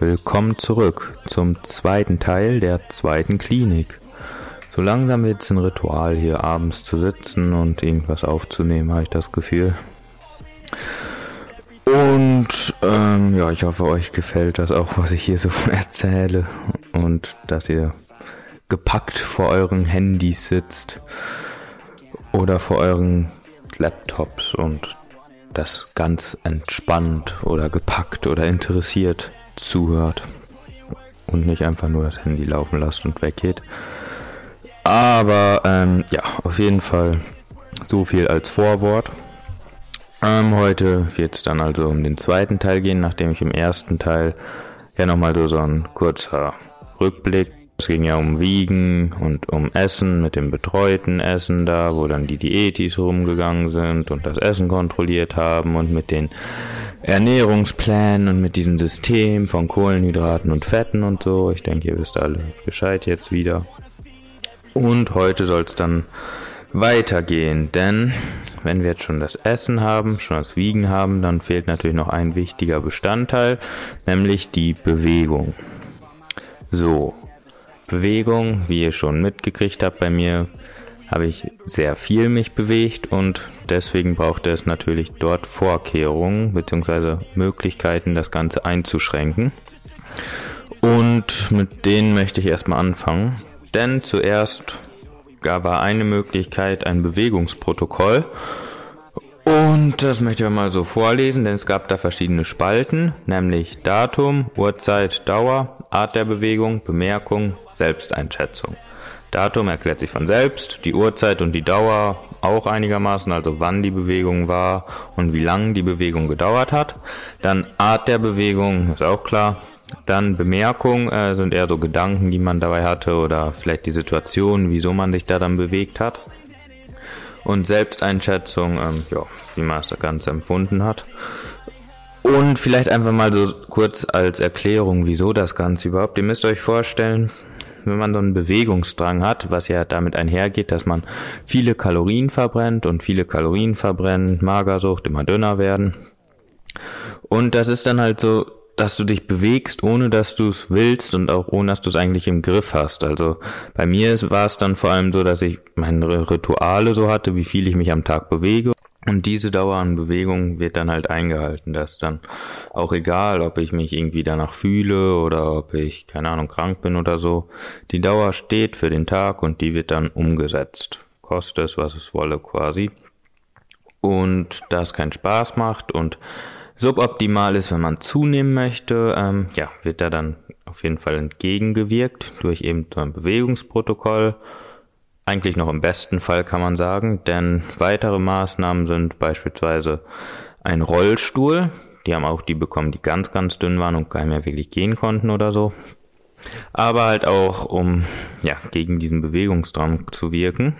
willkommen zurück zum zweiten Teil der zweiten Klinik. So langsam wird es ein Ritual, hier abends zu sitzen und irgendwas aufzunehmen, habe ich das Gefühl. Und ähm, ja, ich hoffe, euch gefällt das auch, was ich hier so erzähle und dass ihr gepackt vor euren Handys sitzt oder vor euren Laptops und das ganz entspannt oder gepackt oder interessiert zuhört und nicht einfach nur das Handy laufen lasst und weggeht. Aber ähm, ja, auf jeden Fall so viel als Vorwort. Ähm, heute wird es dann also um den zweiten Teil gehen, nachdem ich im ersten Teil ja nochmal so, so ein kurzer Rückblick es ging ja um Wiegen und um Essen mit dem betreuten Essen da, wo dann die Diätis rumgegangen sind und das Essen kontrolliert haben und mit den Ernährungsplänen und mit diesem System von Kohlenhydraten und Fetten und so. Ich denke, ihr wisst alle Bescheid jetzt wieder. Und heute soll es dann weitergehen, denn wenn wir jetzt schon das Essen haben, schon das Wiegen haben, dann fehlt natürlich noch ein wichtiger Bestandteil, nämlich die Bewegung. So, Bewegung, wie ihr schon mitgekriegt habt bei mir, habe ich sehr viel mich bewegt und deswegen brauchte es natürlich dort Vorkehrungen bzw. Möglichkeiten, das Ganze einzuschränken. Und mit denen möchte ich erstmal anfangen, denn zuerst gab es eine Möglichkeit, ein Bewegungsprotokoll. Und das möchte ich mal so vorlesen, denn es gab da verschiedene Spalten, nämlich Datum, Uhrzeit, Dauer, Art der Bewegung, Bemerkung, Selbsteinschätzung. Datum erklärt sich von selbst, die Uhrzeit und die Dauer auch einigermaßen, also wann die Bewegung war und wie lang die Bewegung gedauert hat. Dann Art der Bewegung ist auch klar. Dann Bemerkung äh, sind eher so Gedanken, die man dabei hatte oder vielleicht die Situation, wieso man sich da dann bewegt hat. Und Selbsteinschätzung, ähm, ja, wie man das Ganze empfunden hat. Und vielleicht einfach mal so kurz als Erklärung, wieso das Ganze überhaupt. Ihr müsst euch vorstellen, wenn man so einen Bewegungsdrang hat, was ja damit einhergeht, dass man viele Kalorien verbrennt und viele Kalorien verbrennen, Magersucht, immer dünner werden. Und das ist dann halt so, dass du dich bewegst, ohne dass du es willst und auch ohne dass du es eigentlich im Griff hast. Also bei mir war es dann vor allem so, dass ich meine Rituale so hatte, wie viel ich mich am Tag bewege und diese Dauer an Bewegung wird dann halt eingehalten. Das ist dann auch egal, ob ich mich irgendwie danach fühle oder ob ich, keine Ahnung, krank bin oder so. Die Dauer steht für den Tag und die wird dann umgesetzt. Koste es, was es wolle quasi. Und da es keinen Spaß macht und suboptimal ist, wenn man zunehmen möchte, ähm, ja, wird da dann auf jeden Fall entgegengewirkt durch eben so ein Bewegungsprotokoll eigentlich noch im besten Fall kann man sagen, denn weitere Maßnahmen sind beispielsweise ein Rollstuhl. Die haben auch die bekommen, die ganz, ganz dünn waren und gar nicht mehr wirklich gehen konnten oder so. Aber halt auch, um ja, gegen diesen Bewegungsdrang zu wirken.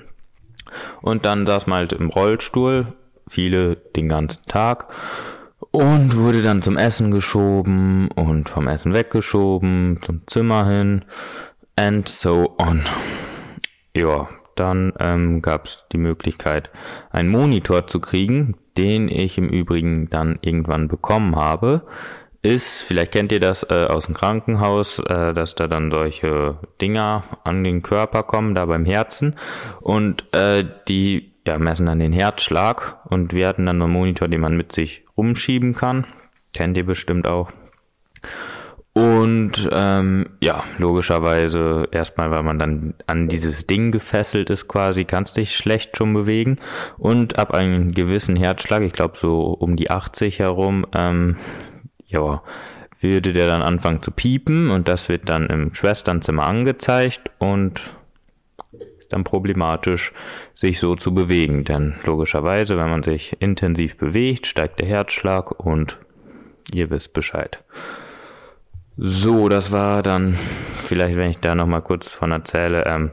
Und dann saß man halt im Rollstuhl, viele den ganzen Tag und wurde dann zum Essen geschoben und vom Essen weggeschoben, zum Zimmer hin and so on. Ja, dann ähm, gab es die Möglichkeit, einen Monitor zu kriegen, den ich im Übrigen dann irgendwann bekommen habe. Ist, vielleicht kennt ihr das äh, aus dem Krankenhaus, äh, dass da dann solche Dinger an den Körper kommen, da beim Herzen. Und äh, die ja, messen dann den Herzschlag. Und wir hatten dann einen Monitor, den man mit sich rumschieben kann. Kennt ihr bestimmt auch. Und ähm, ja, logischerweise erstmal, weil man dann an dieses Ding gefesselt ist quasi, kannst dich schlecht schon bewegen. Und ab einem gewissen Herzschlag, ich glaube so um die 80 herum, ähm, ja, würde der dann anfangen zu piepen und das wird dann im Schwesternzimmer angezeigt und dann problematisch, sich so zu bewegen. Denn logischerweise, wenn man sich intensiv bewegt, steigt der Herzschlag und ihr wisst Bescheid. So, das war dann, vielleicht wenn ich da nochmal kurz von erzähle, ähm,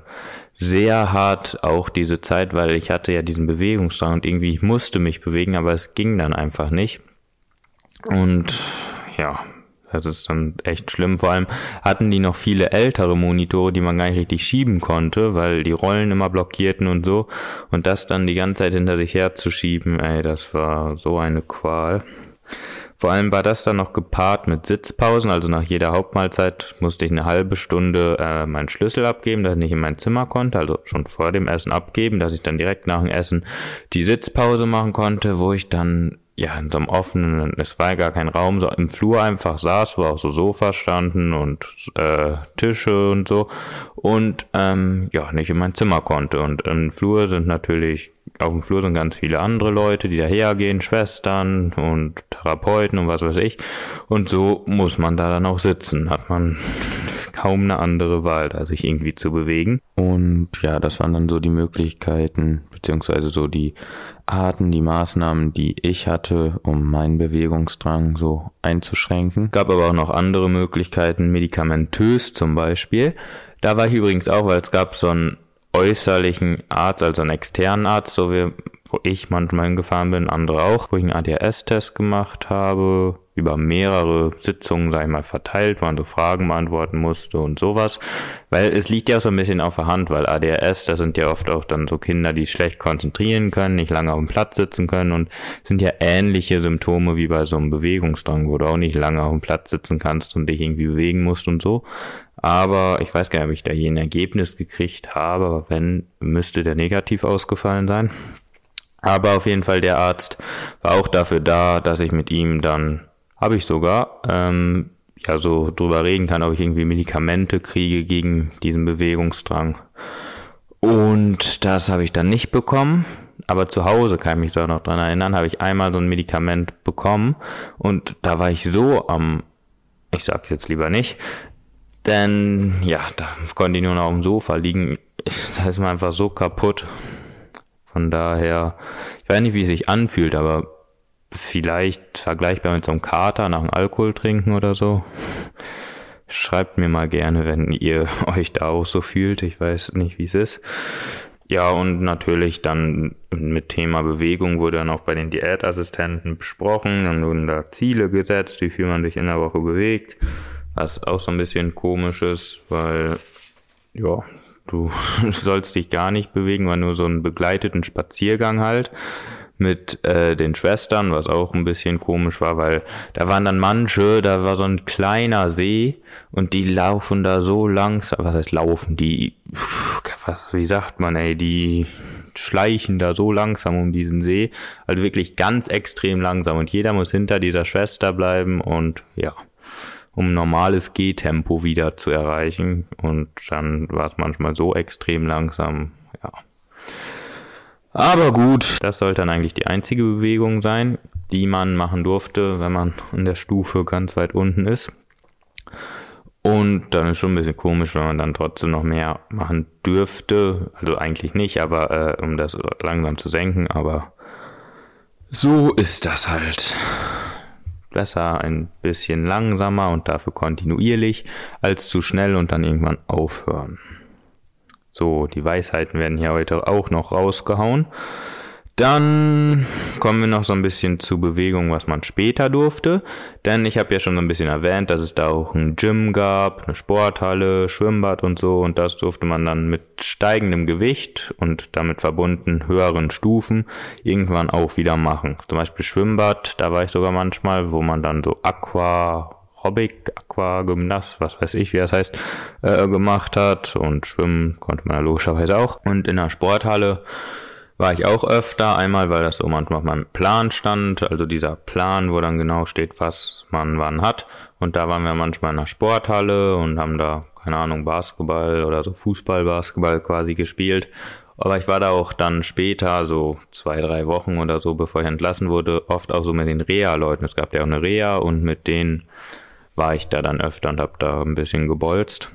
sehr hart auch diese Zeit, weil ich hatte ja diesen Bewegungsdrang und irgendwie ich musste mich bewegen, aber es ging dann einfach nicht. Und ja, das ist dann echt schlimm. Vor allem hatten die noch viele ältere Monitore, die man gar nicht richtig schieben konnte, weil die Rollen immer blockierten und so. Und das dann die ganze Zeit hinter sich herzuschieben, ey, das war so eine Qual. Vor allem war das dann noch gepaart mit Sitzpausen, also nach jeder Hauptmahlzeit musste ich eine halbe Stunde äh, meinen Schlüssel abgeben, dass ich nicht in mein Zimmer konnte, also schon vor dem Essen abgeben, dass ich dann direkt nach dem Essen die Sitzpause machen konnte, wo ich dann ja, in so einem offenen, es war gar kein Raum, so im Flur einfach saß, wo auch so Sofas standen und äh, Tische und so und ähm, ja, nicht in mein Zimmer konnte. Und im Flur sind natürlich, auf dem Flur sind ganz viele andere Leute, die dahergehen, Schwestern und Therapeuten und was weiß ich. Und so muss man da dann auch sitzen, hat man kaum eine andere Wahl, da sich irgendwie zu bewegen. Und ja, das waren dann so die Möglichkeiten, beziehungsweise so die Arten, die Maßnahmen, die ich hatte, um meinen Bewegungsdrang so einzuschränken. Gab aber auch noch andere Möglichkeiten, medikamentös zum Beispiel. Da war ich übrigens auch, weil es gab so einen äußerlichen Arzt, also einen externen Arzt, so wie wo ich manchmal hingefahren bin, andere auch, wo ich einen ADHS-Test gemacht habe, über mehrere Sitzungen, sag ich mal, verteilt, man so Fragen beantworten musste und sowas. Weil es liegt ja auch so ein bisschen auf der Hand, weil ADHS, das sind ja oft auch dann so Kinder, die schlecht konzentrieren können, nicht lange auf dem Platz sitzen können und sind ja ähnliche Symptome wie bei so einem Bewegungsdrang, wo du auch nicht lange auf dem Platz sitzen kannst und dich irgendwie bewegen musst und so. Aber ich weiß gar nicht, ob ich da je ein Ergebnis gekriegt habe, aber wenn, müsste der negativ ausgefallen sein. Aber auf jeden Fall der Arzt war auch dafür da, dass ich mit ihm dann, habe ich sogar, ähm, ja so drüber reden kann, ob ich irgendwie Medikamente kriege gegen diesen Bewegungsdrang. Und das habe ich dann nicht bekommen. Aber zu Hause kann ich mich da noch dran erinnern, habe ich einmal so ein Medikament bekommen und da war ich so am, ich sage jetzt lieber nicht, denn ja, da konnte ich nur noch auf dem Sofa liegen. Da ist man einfach so kaputt. Von daher, ich weiß nicht, wie es sich anfühlt, aber vielleicht vergleichbar mit so einem Kater nach dem Alkohol trinken oder so. Schreibt mir mal gerne, wenn ihr euch da auch so fühlt. Ich weiß nicht, wie es ist. Ja, und natürlich dann mit Thema Bewegung wurde dann auch bei den Diätassistenten besprochen. Dann wurden da Ziele gesetzt, wie viel man sich in der Woche bewegt. Was auch so ein bisschen komisch ist, weil, ja, Du sollst dich gar nicht bewegen, war nur so einen begleiteten Spaziergang halt mit äh, den Schwestern, was auch ein bisschen komisch war, weil da waren dann manche, da war so ein kleiner See und die laufen da so langsam, was heißt laufen, die, was, wie sagt man, ey, die schleichen da so langsam um diesen See, also wirklich ganz extrem langsam und jeder muss hinter dieser Schwester bleiben und ja um normales Gehtempo wieder zu erreichen. Und dann war es manchmal so extrem langsam, ja. Aber gut, das sollte dann eigentlich die einzige Bewegung sein, die man machen durfte, wenn man in der Stufe ganz weit unten ist. Und dann ist schon ein bisschen komisch, wenn man dann trotzdem noch mehr machen dürfte. Also eigentlich nicht, aber äh, um das langsam zu senken. Aber so ist das halt besser ein bisschen langsamer und dafür kontinuierlich als zu schnell und dann irgendwann aufhören. So, die Weisheiten werden hier heute auch noch rausgehauen. Dann kommen wir noch so ein bisschen zu Bewegung, was man später durfte. Denn ich habe ja schon so ein bisschen erwähnt, dass es da auch ein Gym gab, eine Sporthalle, Schwimmbad und so. Und das durfte man dann mit steigendem Gewicht und damit verbunden höheren Stufen irgendwann auch wieder machen. Zum Beispiel Schwimmbad, da war ich sogar manchmal, wo man dann so Aqua, Aerobic, Aquagymnast, was weiß ich, wie das heißt, äh, gemacht hat. Und schwimmen konnte man ja logischerweise auch. Und in der Sporthalle war ich auch öfter. Einmal, weil das so manchmal auf meinem Plan stand, also dieser Plan, wo dann genau steht, was man wann hat. Und da waren wir manchmal in der Sporthalle und haben da, keine Ahnung, Basketball oder so Fußball, Basketball quasi gespielt. Aber ich war da auch dann später, so zwei, drei Wochen oder so, bevor ich entlassen wurde, oft auch so mit den Reha-Leuten. Es gab ja auch eine Reha und mit denen war ich da dann öfter und hab da ein bisschen gebolzt.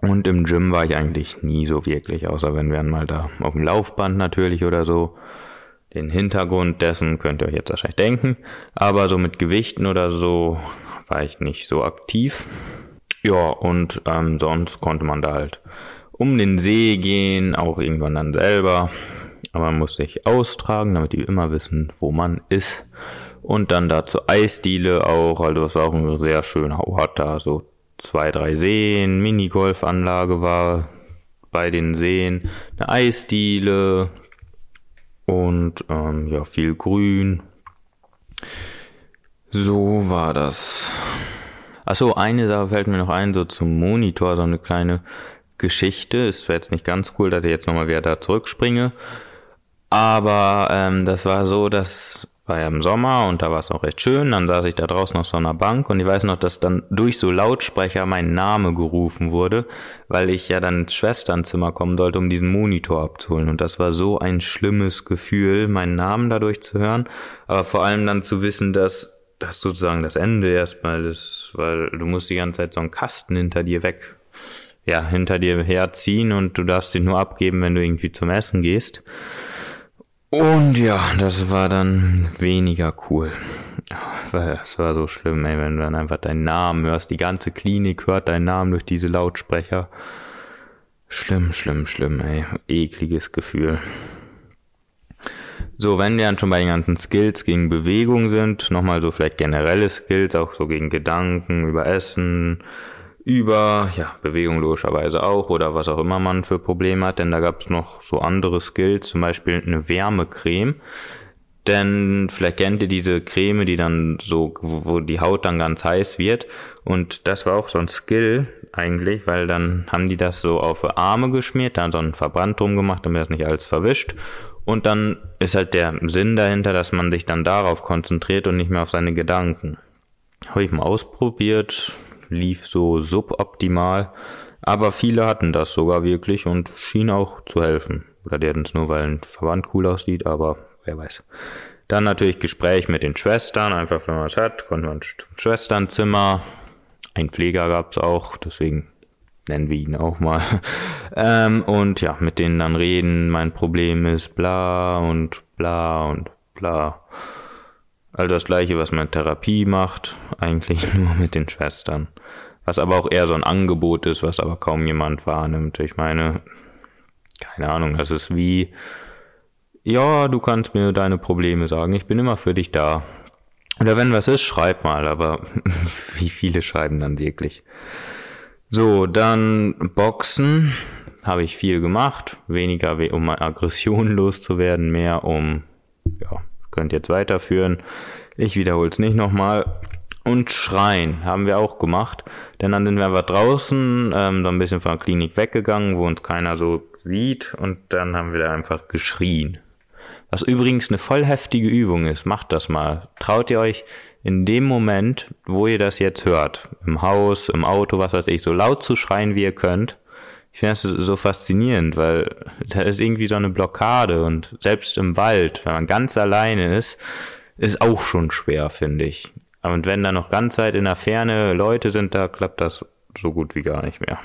Und im Gym war ich eigentlich nie so wirklich, außer wenn wir mal da auf dem Laufband natürlich oder so. Den Hintergrund dessen könnt ihr euch jetzt wahrscheinlich denken. Aber so mit Gewichten oder so war ich nicht so aktiv. Ja, und ähm, sonst konnte man da halt um den See gehen, auch irgendwann dann selber. Aber man muss sich austragen, damit die immer wissen, wo man ist. Und dann da zur Eisdiele auch, also das war auch ein sehr schöner Ort da, so zwei, drei Seen, Minigolfanlage war bei den Seen, eine Eisdiele und ähm, ja, viel Grün. So war das. Achso, eine Sache fällt mir noch ein, so zum Monitor, so eine kleine Geschichte. Ist zwar jetzt nicht ganz cool, dass ich jetzt nochmal wieder da zurückspringe. Aber ähm, das war so, dass war ja im Sommer und da war es auch recht schön. Dann saß ich da draußen auf so einer Bank und ich weiß noch, dass dann durch so Lautsprecher mein Name gerufen wurde, weil ich ja dann ins Schwesternzimmer kommen sollte, um diesen Monitor abzuholen. Und das war so ein schlimmes Gefühl, meinen Namen dadurch zu hören, aber vor allem dann zu wissen, dass das sozusagen das Ende erstmal ist, weil du musst die ganze Zeit so einen Kasten hinter dir weg, ja, hinter dir herziehen und du darfst ihn nur abgeben, wenn du irgendwie zum Essen gehst. Und ja, das war dann weniger cool. Es war so schlimm, ey, wenn du dann einfach deinen Namen hörst. Die ganze Klinik hört deinen Namen durch diese Lautsprecher. Schlimm, schlimm, schlimm, ey. Ekliges Gefühl. So, wenn wir dann schon bei den ganzen Skills gegen Bewegung sind, nochmal so vielleicht generelle Skills, auch so gegen Gedanken, über Essen, über ja, Bewegung logischerweise auch oder was auch immer man für Probleme hat, denn da gab es noch so andere Skills, zum Beispiel eine Wärmecreme. Denn vielleicht kennt ihr diese Creme, die dann so, wo die Haut dann ganz heiß wird. Und das war auch so ein Skill eigentlich, weil dann haben die das so auf Arme geschmiert, dann so einen Verband drum gemacht, damit das nicht alles verwischt. Und dann ist halt der Sinn dahinter, dass man sich dann darauf konzentriert und nicht mehr auf seine Gedanken. Habe ich mal ausprobiert, lief so suboptimal. Aber viele hatten das sogar wirklich und schien auch zu helfen. Oder die hatten es nur, weil ein Verband cool aussieht, aber wer weiß. Dann natürlich Gespräch mit den Schwestern, einfach wenn man es hat, konnte man zum Schwesternzimmer. Ein Pfleger gab es auch, deswegen nennen wir ihn auch mal. ähm, und ja, mit denen dann reden, mein Problem ist bla und bla und bla. All das gleiche, was man Therapie macht, eigentlich nur mit den Schwestern. Was aber auch eher so ein Angebot ist, was aber kaum jemand wahrnimmt. Ich meine, keine Ahnung, das ist wie, ja, du kannst mir deine Probleme sagen, ich bin immer für dich da. Oder wenn was ist, schreib mal, aber wie viele schreiben dann wirklich? So, dann Boxen habe ich viel gemacht, weniger um Aggression loszuwerden, mehr um, ja, könnt jetzt weiterführen. Ich wiederhole es nicht nochmal. Und Schreien haben wir auch gemacht. Denn dann sind wir einfach draußen, ähm, so ein bisschen von der Klinik weggegangen, wo uns keiner so sieht. Und dann haben wir da einfach geschrien. Was übrigens eine voll heftige Übung ist. Macht das mal. Traut ihr euch in dem Moment, wo ihr das jetzt hört, im Haus, im Auto, was weiß ich, so laut zu schreien, wie ihr könnt. Ich finde das so faszinierend, weil da ist irgendwie so eine Blockade und selbst im Wald, wenn man ganz alleine ist, ist auch schon schwer, finde ich. Und wenn da noch ganz Zeit in der Ferne Leute sind, da klappt das so gut wie gar nicht mehr.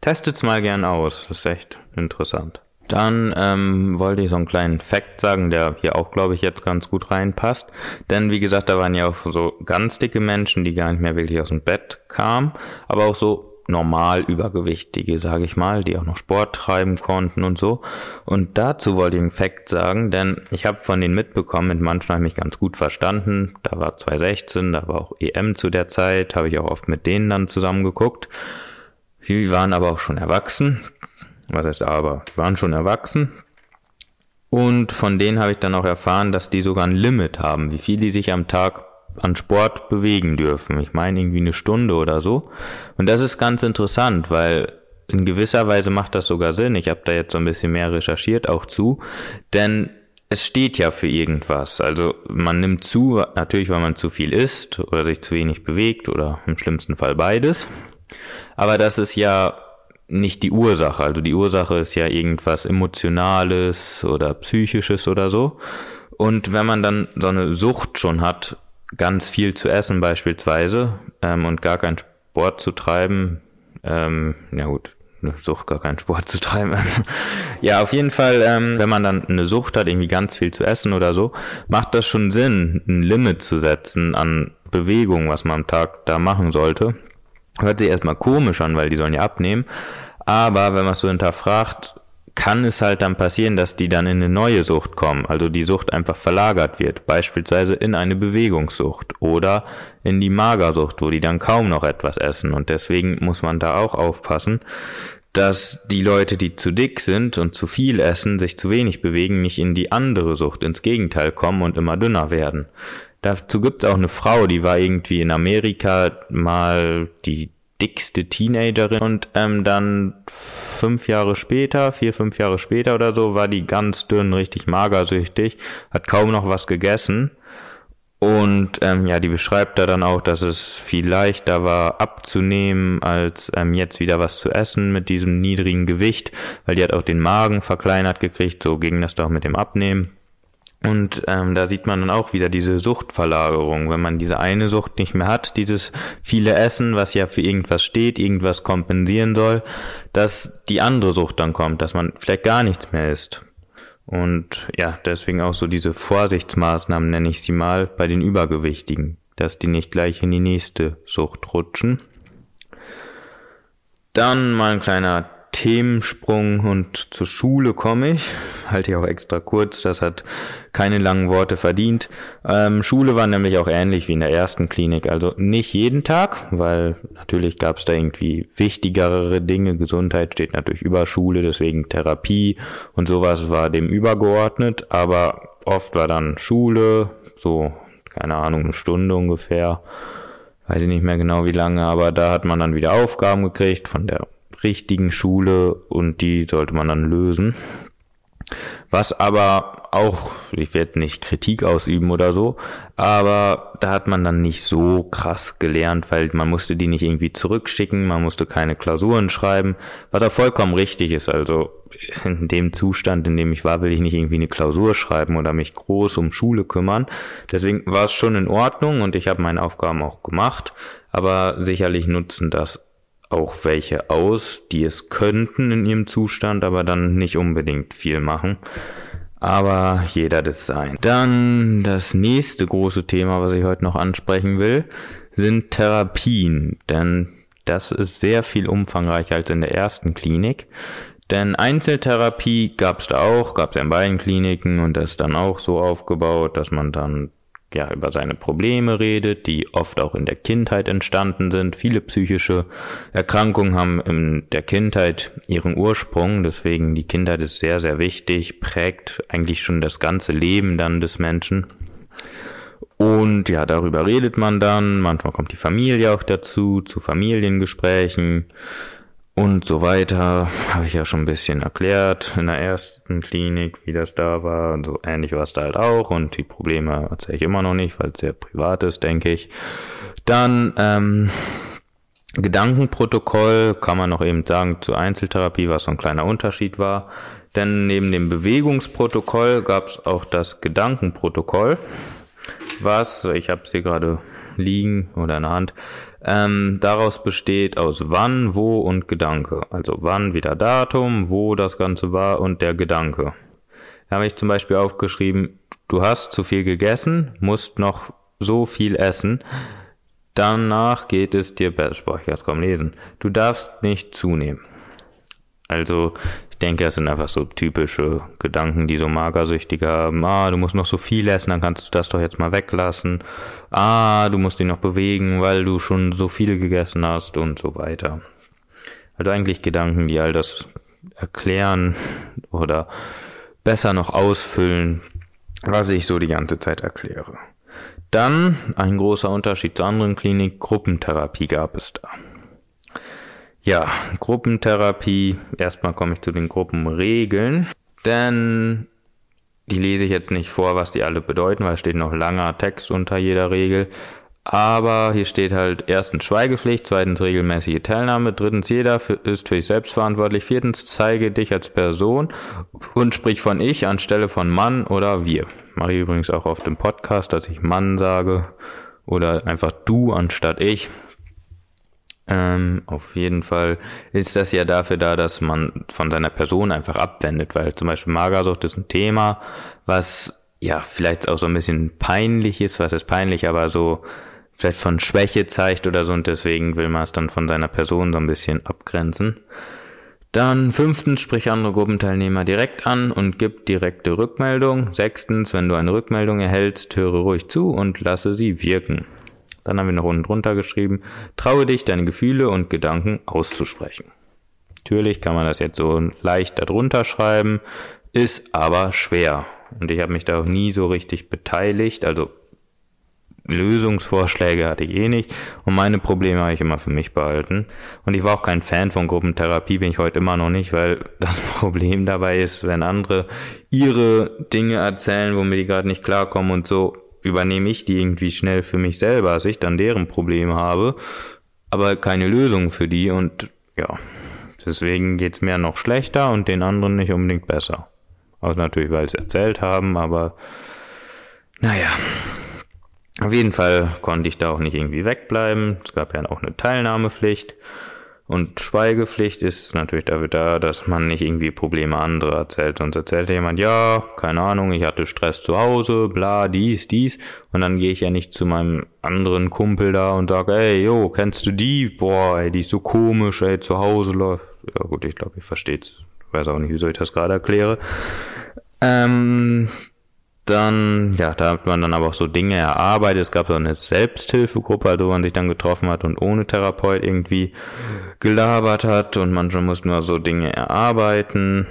Testet's mal gern aus, das ist echt interessant. Dann ähm, wollte ich so einen kleinen Fact sagen, der hier auch, glaube ich, jetzt ganz gut reinpasst. Denn wie gesagt, da waren ja auch so ganz dicke Menschen, die gar nicht mehr wirklich aus dem Bett kamen, aber auch so normal übergewichtige, sage ich mal, die auch noch Sport treiben konnten und so. Und dazu wollte ich einen Fact sagen, denn ich habe von denen mitbekommen, mit manchen habe ich mich ganz gut verstanden. Da war 2016, da war auch EM zu der Zeit, habe ich auch oft mit denen dann zusammen geguckt. Die waren aber auch schon erwachsen. Was heißt aber? Die waren schon erwachsen. Und von denen habe ich dann auch erfahren, dass die sogar ein Limit haben, wie viel die sich am Tag an Sport bewegen dürfen. Ich meine irgendwie eine Stunde oder so. Und das ist ganz interessant, weil in gewisser Weise macht das sogar Sinn. Ich habe da jetzt so ein bisschen mehr recherchiert auch zu, denn es steht ja für irgendwas. Also man nimmt zu, natürlich, weil man zu viel isst oder sich zu wenig bewegt oder im schlimmsten Fall beides. Aber das ist ja nicht die Ursache. Also die Ursache ist ja irgendwas Emotionales oder Psychisches oder so. Und wenn man dann so eine Sucht schon hat, ganz viel zu essen beispielsweise ähm, und gar keinen Sport zu treiben, ähm, ja gut, eine Sucht gar keinen Sport zu treiben. ja, auf jeden Fall, ähm, wenn man dann eine Sucht hat, irgendwie ganz viel zu essen oder so, macht das schon Sinn, ein Limit zu setzen an Bewegung, was man am Tag da machen sollte. Hört sich erstmal komisch an, weil die sollen ja abnehmen. Aber wenn man es so hinterfragt, kann es halt dann passieren, dass die dann in eine neue Sucht kommen, also die Sucht einfach verlagert wird, beispielsweise in eine Bewegungssucht oder in die Magersucht, wo die dann kaum noch etwas essen und deswegen muss man da auch aufpassen. dass die Leute, die zu dick sind und zu viel essen, sich zu wenig bewegen, nicht in die andere Sucht, ins Gegenteil kommen und immer dünner werden. Dazu gibt es auch eine Frau, die war irgendwie in Amerika mal die dickste Teenagerin und ähm, dann fünf Jahre später, vier, fünf Jahre später oder so, war die ganz dünn, richtig magersüchtig, hat kaum noch was gegessen. Und ähm, ja, die beschreibt da dann auch, dass es viel leichter war abzunehmen, als ähm, jetzt wieder was zu essen mit diesem niedrigen Gewicht, weil die hat auch den Magen verkleinert gekriegt, so ging das doch mit dem Abnehmen. Und ähm, da sieht man dann auch wieder diese Suchtverlagerung, wenn man diese eine Sucht nicht mehr hat, dieses viele Essen, was ja für irgendwas steht, irgendwas kompensieren soll, dass die andere Sucht dann kommt, dass man vielleicht gar nichts mehr isst. Und ja, deswegen auch so diese Vorsichtsmaßnahmen nenne ich sie mal bei den Übergewichtigen, dass die nicht gleich in die nächste Sucht rutschen. Dann mal ein kleiner Themensprung und zur Schule komme ich. Halte ich auch extra kurz, das hat keine langen Worte verdient. Ähm, Schule war nämlich auch ähnlich wie in der ersten Klinik, also nicht jeden Tag, weil natürlich gab es da irgendwie wichtigere Dinge. Gesundheit steht natürlich über Schule, deswegen Therapie und sowas war dem übergeordnet, aber oft war dann Schule, so, keine Ahnung, eine Stunde ungefähr weiß ich nicht mehr genau wie lange, aber da hat man dann wieder Aufgaben gekriegt von der richtigen Schule und die sollte man dann lösen. Was aber auch, ich werde nicht Kritik ausüben oder so, aber da hat man dann nicht so krass gelernt, weil man musste die nicht irgendwie zurückschicken, man musste keine Klausuren schreiben, was auch vollkommen richtig ist. Also in dem Zustand, in dem ich war, will ich nicht irgendwie eine Klausur schreiben oder mich groß um Schule kümmern. Deswegen war es schon in Ordnung und ich habe meine Aufgaben auch gemacht, aber sicherlich nutzen das auch welche aus, die es könnten in ihrem Zustand, aber dann nicht unbedingt viel machen. Aber jeder das sein. Dann das nächste große Thema, was ich heute noch ansprechen will, sind Therapien. Denn das ist sehr viel umfangreicher als in der ersten Klinik. Denn Einzeltherapie gab es da auch, gab es in beiden Kliniken und das ist dann auch so aufgebaut, dass man dann ja, über seine Probleme redet, die oft auch in der Kindheit entstanden sind. Viele psychische Erkrankungen haben in der Kindheit ihren Ursprung, deswegen die Kindheit ist sehr, sehr wichtig, prägt eigentlich schon das ganze Leben dann des Menschen. Und ja, darüber redet man dann. Manchmal kommt die Familie auch dazu, zu Familiengesprächen und so weiter. Habe ich ja schon ein bisschen erklärt in der ersten Klinik, wie das da war. Und so ähnlich war es da halt auch. Und die Probleme erzähle ich immer noch nicht, weil es sehr privat ist, denke ich. Dann ähm, Gedankenprotokoll kann man noch eben sagen zu Einzeltherapie, was so ein kleiner Unterschied war. Denn neben dem Bewegungsprotokoll gab es auch das Gedankenprotokoll, was, ich habe es hier gerade liegen oder in der Hand, ähm, daraus besteht aus wann, wo und Gedanke. Also wann wieder Datum, wo das Ganze war und der Gedanke. Da habe ich zum Beispiel aufgeschrieben, du hast zu viel gegessen, musst noch so viel essen. Danach geht es dir besser. Ich kann es kaum lesen. Du darfst nicht zunehmen. Also ich denke, das sind einfach so typische Gedanken, die so Magersüchtige haben. Ah, du musst noch so viel essen, dann kannst du das doch jetzt mal weglassen. Ah, du musst dich noch bewegen, weil du schon so viel gegessen hast und so weiter. Also eigentlich Gedanken, die all das erklären oder besser noch ausfüllen, was ich so die ganze Zeit erkläre. Dann ein großer Unterschied zur anderen Klinik, Gruppentherapie gab es da. Ja, Gruppentherapie. Erstmal komme ich zu den Gruppenregeln. Denn die lese ich jetzt nicht vor, was die alle bedeuten, weil es steht noch langer Text unter jeder Regel. Aber hier steht halt erstens Schweigepflicht, zweitens regelmäßige Teilnahme, drittens jeder ist für sich selbst verantwortlich, viertens zeige dich als Person und sprich von ich anstelle von Mann oder wir. Mache ich übrigens auch auf dem Podcast, dass ich Mann sage oder einfach du anstatt ich. Ähm, auf jeden Fall ist das ja dafür da, dass man von seiner Person einfach abwendet, weil zum Beispiel Magersucht ist ein Thema, was ja vielleicht auch so ein bisschen peinlich ist, was ist peinlich, aber so vielleicht von Schwäche zeigt oder so und deswegen will man es dann von seiner Person so ein bisschen abgrenzen. Dann fünftens, sprich andere Gruppenteilnehmer direkt an und gib direkte Rückmeldung. Sechstens, wenn du eine Rückmeldung erhältst, höre ruhig zu und lasse sie wirken. Dann haben wir noch unten drunter geschrieben, traue dich, deine Gefühle und Gedanken auszusprechen. Natürlich kann man das jetzt so leicht darunter schreiben, ist aber schwer. Und ich habe mich da auch nie so richtig beteiligt. Also Lösungsvorschläge hatte ich eh nicht und meine Probleme habe ich immer für mich behalten. Und ich war auch kein Fan von Gruppentherapie, bin ich heute immer noch nicht, weil das Problem dabei ist, wenn andere ihre Dinge erzählen, womit die gerade nicht klarkommen und so, übernehme ich die irgendwie schnell für mich selber, dass ich dann deren Probleme habe, aber keine Lösung für die und ja, deswegen geht's mir noch schlechter und den anderen nicht unbedingt besser. Auch natürlich, weil sie erzählt haben, aber naja, auf jeden Fall konnte ich da auch nicht irgendwie wegbleiben. Es gab ja auch eine Teilnahmepflicht. Und Schweigepflicht ist natürlich dafür da, dass man nicht irgendwie Probleme anderer erzählt. Sonst erzählt jemand, ja, keine Ahnung, ich hatte Stress zu Hause, bla, dies, dies. Und dann gehe ich ja nicht zu meinem anderen Kumpel da und sage, ey, jo, kennst du die? Boah, ey, die ist so komisch, ey, zu Hause läuft. Ja gut, ich glaube, ich verstehe es. Weiß auch nicht, wie soll ich das gerade erkläre. Ähm, dann, ja, da hat man dann aber auch so Dinge erarbeitet. Es gab so eine Selbsthilfegruppe, also wo man sich dann getroffen hat und ohne Therapeut irgendwie gelabert hat und manchmal mussten wir so Dinge erarbeiten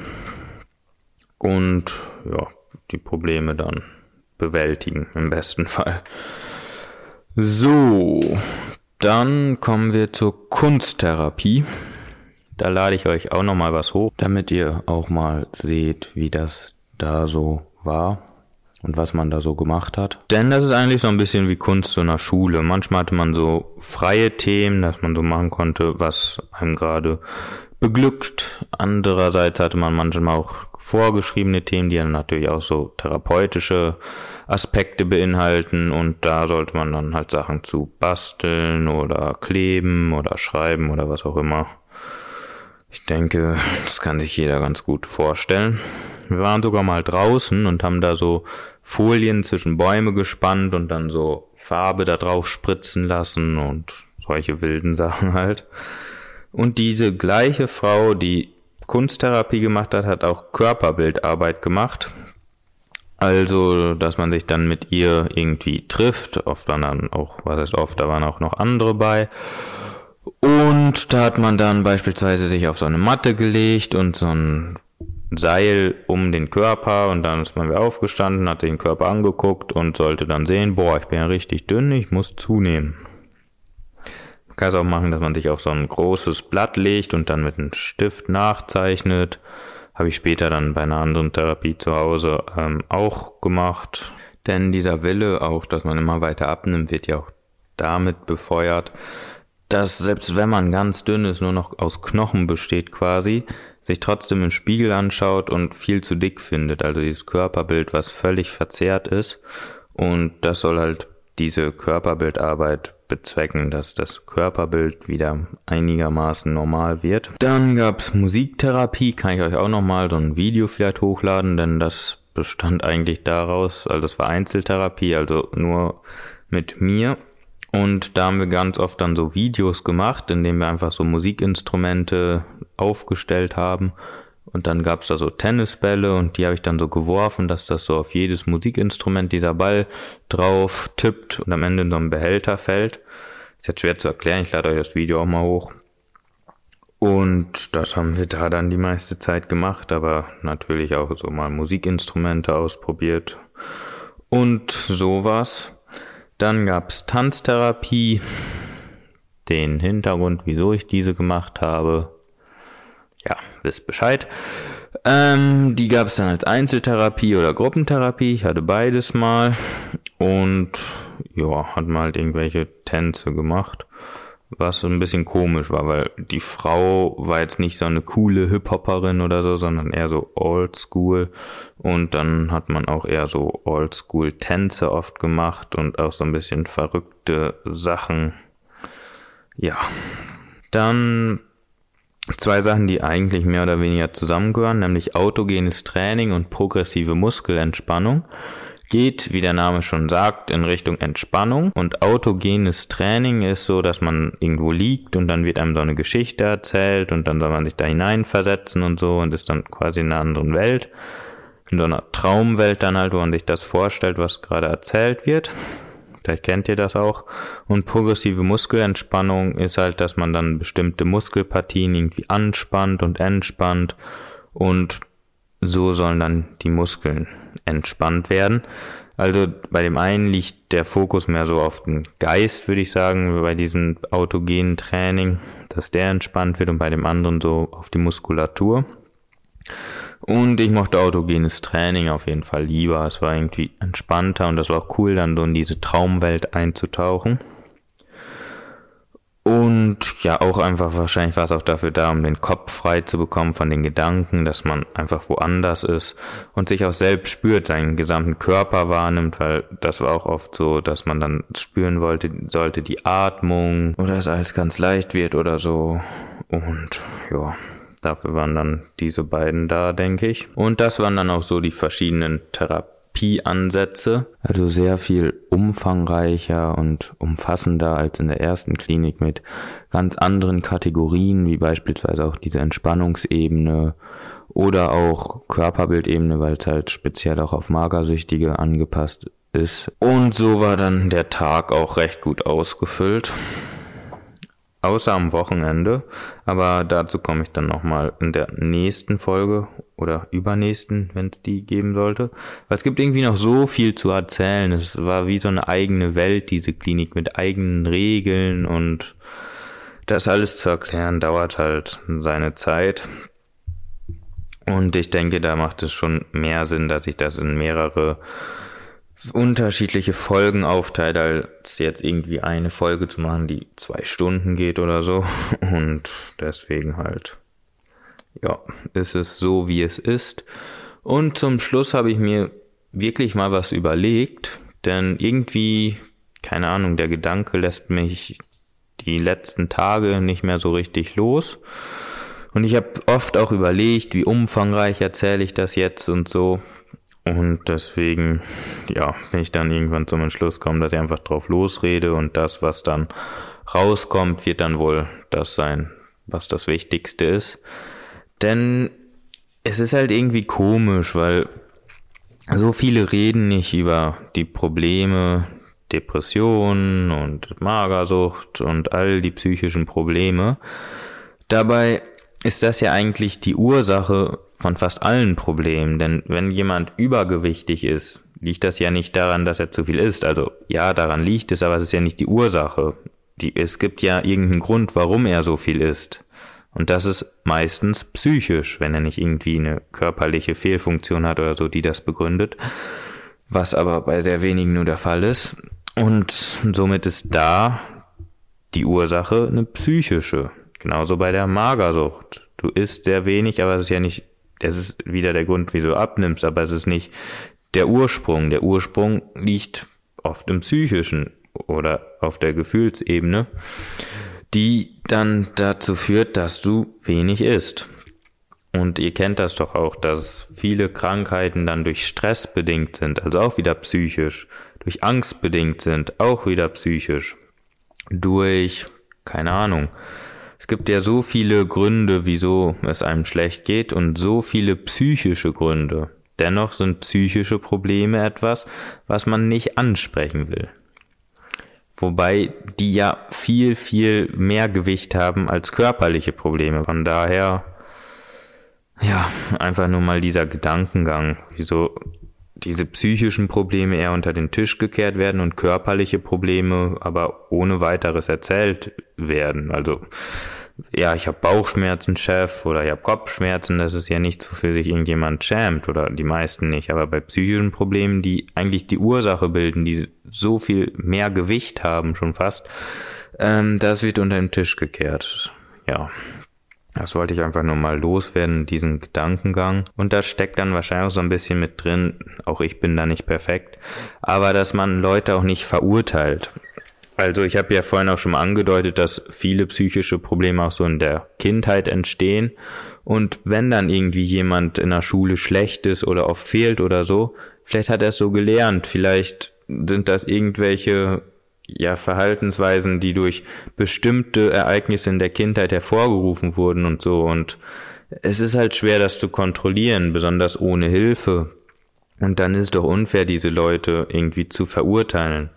und ja, die Probleme dann bewältigen im besten Fall. So, dann kommen wir zur Kunsttherapie. Da lade ich euch auch nochmal was hoch, damit ihr auch mal seht, wie das da so war und was man da so gemacht hat. Denn das ist eigentlich so ein bisschen wie Kunst in der Schule. Manchmal hatte man so freie Themen, dass man so machen konnte, was einem gerade beglückt. Andererseits hatte man manchmal auch vorgeschriebene Themen, die dann natürlich auch so therapeutische Aspekte beinhalten und da sollte man dann halt Sachen zu basteln oder kleben oder schreiben oder was auch immer. Ich denke, das kann sich jeder ganz gut vorstellen. Wir waren sogar mal draußen und haben da so Folien zwischen Bäume gespannt und dann so Farbe da drauf spritzen lassen und solche wilden Sachen halt. Und diese gleiche Frau, die Kunsttherapie gemacht hat, hat auch Körperbildarbeit gemacht. Also, dass man sich dann mit ihr irgendwie trifft. Oft waren dann auch, was heißt oft, da waren auch noch andere bei. Und da hat man dann beispielsweise sich auf so eine Matte gelegt und so ein Seil um den Körper und dann ist man wieder aufgestanden, hat den Körper angeguckt und sollte dann sehen, boah, ich bin ja richtig dünn, ich muss zunehmen. Man kann es auch machen, dass man sich auf so ein großes Blatt legt und dann mit einem Stift nachzeichnet. Habe ich später dann bei einer anderen Therapie zu Hause ähm, auch gemacht. Denn dieser Wille auch, dass man immer weiter abnimmt, wird ja auch damit befeuert, dass selbst wenn man ganz dünn ist, nur noch aus Knochen besteht quasi, sich trotzdem im Spiegel anschaut und viel zu dick findet. Also dieses Körperbild, was völlig verzerrt ist. Und das soll halt diese Körperbildarbeit bezwecken, dass das Körperbild wieder einigermaßen normal wird. Dann gab's Musiktherapie, kann ich euch auch nochmal so ein Video vielleicht hochladen, denn das bestand eigentlich daraus, also das war Einzeltherapie, also nur mit mir und da haben wir ganz oft dann so Videos gemacht, in denen wir einfach so Musikinstrumente aufgestellt haben. Und dann gab's da so Tennisbälle und die habe ich dann so geworfen, dass das so auf jedes Musikinstrument dieser Ball drauf tippt und am Ende in so einen Behälter fällt. Ist jetzt schwer zu erklären, ich lade euch das Video auch mal hoch. Und das haben wir da dann die meiste Zeit gemacht, aber natürlich auch so mal Musikinstrumente ausprobiert und sowas. Dann gab's Tanztherapie, den Hintergrund, wieso ich diese gemacht habe. Ja, wisst Bescheid. Ähm, die gab es dann als Einzeltherapie oder Gruppentherapie. Ich hatte beides mal. Und ja, hat mal halt irgendwelche Tänze gemacht was ein bisschen komisch war, weil die Frau war jetzt nicht so eine coole Hip-Hopperin oder so, sondern eher so Oldschool. Und dann hat man auch eher so Oldschool-Tänze oft gemacht und auch so ein bisschen verrückte Sachen. Ja. Dann zwei Sachen, die eigentlich mehr oder weniger zusammengehören, nämlich autogenes Training und progressive Muskelentspannung geht, wie der Name schon sagt, in Richtung Entspannung. Und autogenes Training ist so, dass man irgendwo liegt und dann wird einem so eine Geschichte erzählt und dann soll man sich da hineinversetzen und so und ist dann quasi in einer anderen Welt. In so einer Traumwelt dann halt, wo man sich das vorstellt, was gerade erzählt wird. Vielleicht kennt ihr das auch. Und progressive Muskelentspannung ist halt, dass man dann bestimmte Muskelpartien irgendwie anspannt und entspannt und so sollen dann die Muskeln entspannt werden. Also bei dem einen liegt der Fokus mehr so auf den Geist, würde ich sagen, bei diesem autogenen Training, dass der entspannt wird und bei dem anderen so auf die Muskulatur. Und ich mochte autogenes Training auf jeden Fall lieber. Es war irgendwie entspannter und das war auch cool, dann so in diese Traumwelt einzutauchen. Und ja, auch einfach wahrscheinlich war es auch dafür da, um den Kopf frei zu bekommen von den Gedanken, dass man einfach woanders ist und sich auch selbst spürt, seinen gesamten Körper wahrnimmt, weil das war auch oft so, dass man dann spüren wollte, sollte die Atmung oder es alles ganz leicht wird oder so. Und ja, dafür waren dann diese beiden da, denke ich. Und das waren dann auch so die verschiedenen Therapieansätze, also sehr viel umfangreicher und umfassender als in der ersten Klinik mit ganz anderen Kategorien, wie beispielsweise auch diese Entspannungsebene oder auch Körperbildebene, weil es halt speziell auch auf Magersüchtige angepasst ist. Und so war dann der Tag auch recht gut ausgefüllt. Außer am Wochenende. Aber dazu komme ich dann nochmal in der nächsten Folge oder übernächsten, wenn es die geben sollte. Weil es gibt irgendwie noch so viel zu erzählen. Es war wie so eine eigene Welt, diese Klinik mit eigenen Regeln und das alles zu erklären dauert halt seine Zeit. Und ich denke, da macht es schon mehr Sinn, dass ich das in mehrere unterschiedliche Folgen aufteilt, als jetzt irgendwie eine Folge zu machen, die zwei Stunden geht oder so. Und deswegen halt, ja, ist es so, wie es ist. Und zum Schluss habe ich mir wirklich mal was überlegt, denn irgendwie, keine Ahnung, der Gedanke lässt mich die letzten Tage nicht mehr so richtig los. Und ich habe oft auch überlegt, wie umfangreich erzähle ich das jetzt und so. Und deswegen, ja, bin ich dann irgendwann zum Entschluss gekommen, dass ich einfach drauf losrede und das, was dann rauskommt, wird dann wohl das sein, was das Wichtigste ist. Denn es ist halt irgendwie komisch, weil so viele reden nicht über die Probleme, Depressionen und Magersucht und all die psychischen Probleme. Dabei ist das ja eigentlich die Ursache von fast allen Problemen. Denn wenn jemand übergewichtig ist, liegt das ja nicht daran, dass er zu viel isst. Also ja, daran liegt es, aber es ist ja nicht die Ursache. Die, es gibt ja irgendeinen Grund, warum er so viel isst. Und das ist meistens psychisch, wenn er nicht irgendwie eine körperliche Fehlfunktion hat oder so, die das begründet. Was aber bei sehr wenigen nur der Fall ist. Und somit ist da die Ursache eine psychische. Genauso bei der Magersucht. Du isst sehr wenig, aber es ist ja nicht das ist wieder der Grund, wieso du abnimmst, aber es ist nicht der Ursprung. Der Ursprung liegt oft im psychischen oder auf der Gefühlsebene, die dann dazu führt, dass du wenig isst. Und ihr kennt das doch auch, dass viele Krankheiten dann durch Stress bedingt sind, also auch wieder psychisch, durch Angst bedingt sind, auch wieder psychisch, durch, keine Ahnung, es gibt ja so viele Gründe, wieso es einem schlecht geht und so viele psychische Gründe. Dennoch sind psychische Probleme etwas, was man nicht ansprechen will. Wobei die ja viel, viel mehr Gewicht haben als körperliche Probleme. Von daher, ja, einfach nur mal dieser Gedankengang, wieso diese psychischen Probleme eher unter den Tisch gekehrt werden und körperliche Probleme aber ohne weiteres erzählt werden. Also ja, ich habe Bauchschmerzen, Chef, oder ich habe Kopfschmerzen, das ist ja nichts, wofür sich irgendjemand schämt oder die meisten nicht. Aber bei psychischen Problemen, die eigentlich die Ursache bilden, die so viel mehr Gewicht haben schon fast, ähm, das wird unter den Tisch gekehrt. Ja, das wollte ich einfach nur mal loswerden, diesen Gedankengang. Und da steckt dann wahrscheinlich auch so ein bisschen mit drin, auch ich bin da nicht perfekt, aber dass man Leute auch nicht verurteilt. Also ich habe ja vorhin auch schon mal angedeutet, dass viele psychische Probleme auch so in der Kindheit entstehen. Und wenn dann irgendwie jemand in der Schule schlecht ist oder oft fehlt oder so, vielleicht hat er es so gelernt, vielleicht sind das irgendwelche ja, Verhaltensweisen, die durch bestimmte Ereignisse in der Kindheit hervorgerufen wurden und so. Und es ist halt schwer, das zu kontrollieren, besonders ohne Hilfe. Und dann ist doch unfair, diese Leute irgendwie zu verurteilen.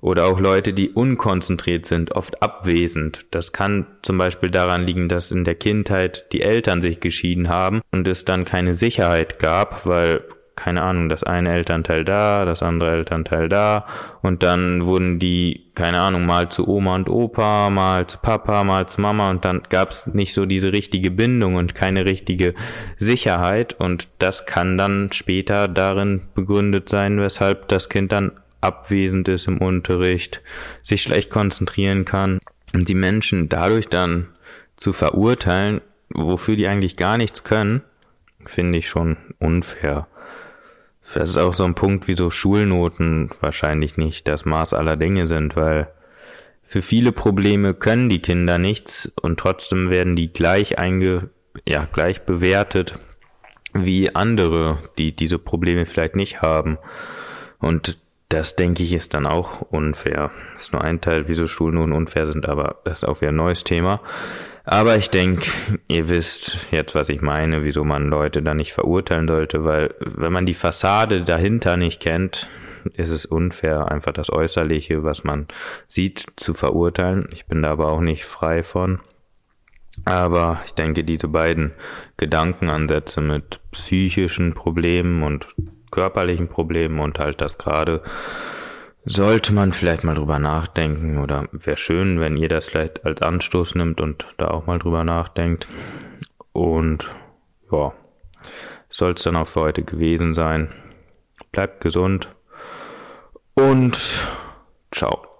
Oder auch Leute, die unkonzentriert sind, oft abwesend. Das kann zum Beispiel daran liegen, dass in der Kindheit die Eltern sich geschieden haben und es dann keine Sicherheit gab, weil keine Ahnung, das eine Elternteil da, das andere Elternteil da. Und dann wurden die, keine Ahnung, mal zu Oma und Opa, mal zu Papa, mal zu Mama. Und dann gab's nicht so diese richtige Bindung und keine richtige Sicherheit. Und das kann dann später darin begründet sein, weshalb das Kind dann abwesend ist im Unterricht, sich schlecht konzentrieren kann. Und die Menschen dadurch dann zu verurteilen, wofür die eigentlich gar nichts können, finde ich schon unfair. Das ist auch so ein Punkt, wie so Schulnoten wahrscheinlich nicht das Maß aller Dinge sind, weil für viele Probleme können die Kinder nichts und trotzdem werden die gleich einge, ja, gleich bewertet wie andere, die diese Probleme vielleicht nicht haben. Und das denke ich ist dann auch unfair. Ist nur ein Teil, wieso Schulnoten unfair sind, aber das ist auch wieder ein neues Thema. Aber ich denke, ihr wisst jetzt, was ich meine, wieso man Leute da nicht verurteilen sollte, weil wenn man die Fassade dahinter nicht kennt, ist es unfair, einfach das Äußerliche, was man sieht, zu verurteilen. Ich bin da aber auch nicht frei von. Aber ich denke, diese beiden Gedankenansätze mit psychischen Problemen und körperlichen Problemen und halt das gerade sollte man vielleicht mal drüber nachdenken oder wäre schön, wenn ihr das vielleicht als Anstoß nimmt und da auch mal drüber nachdenkt. Und ja, soll es dann auch für heute gewesen sein. Bleibt gesund und ciao.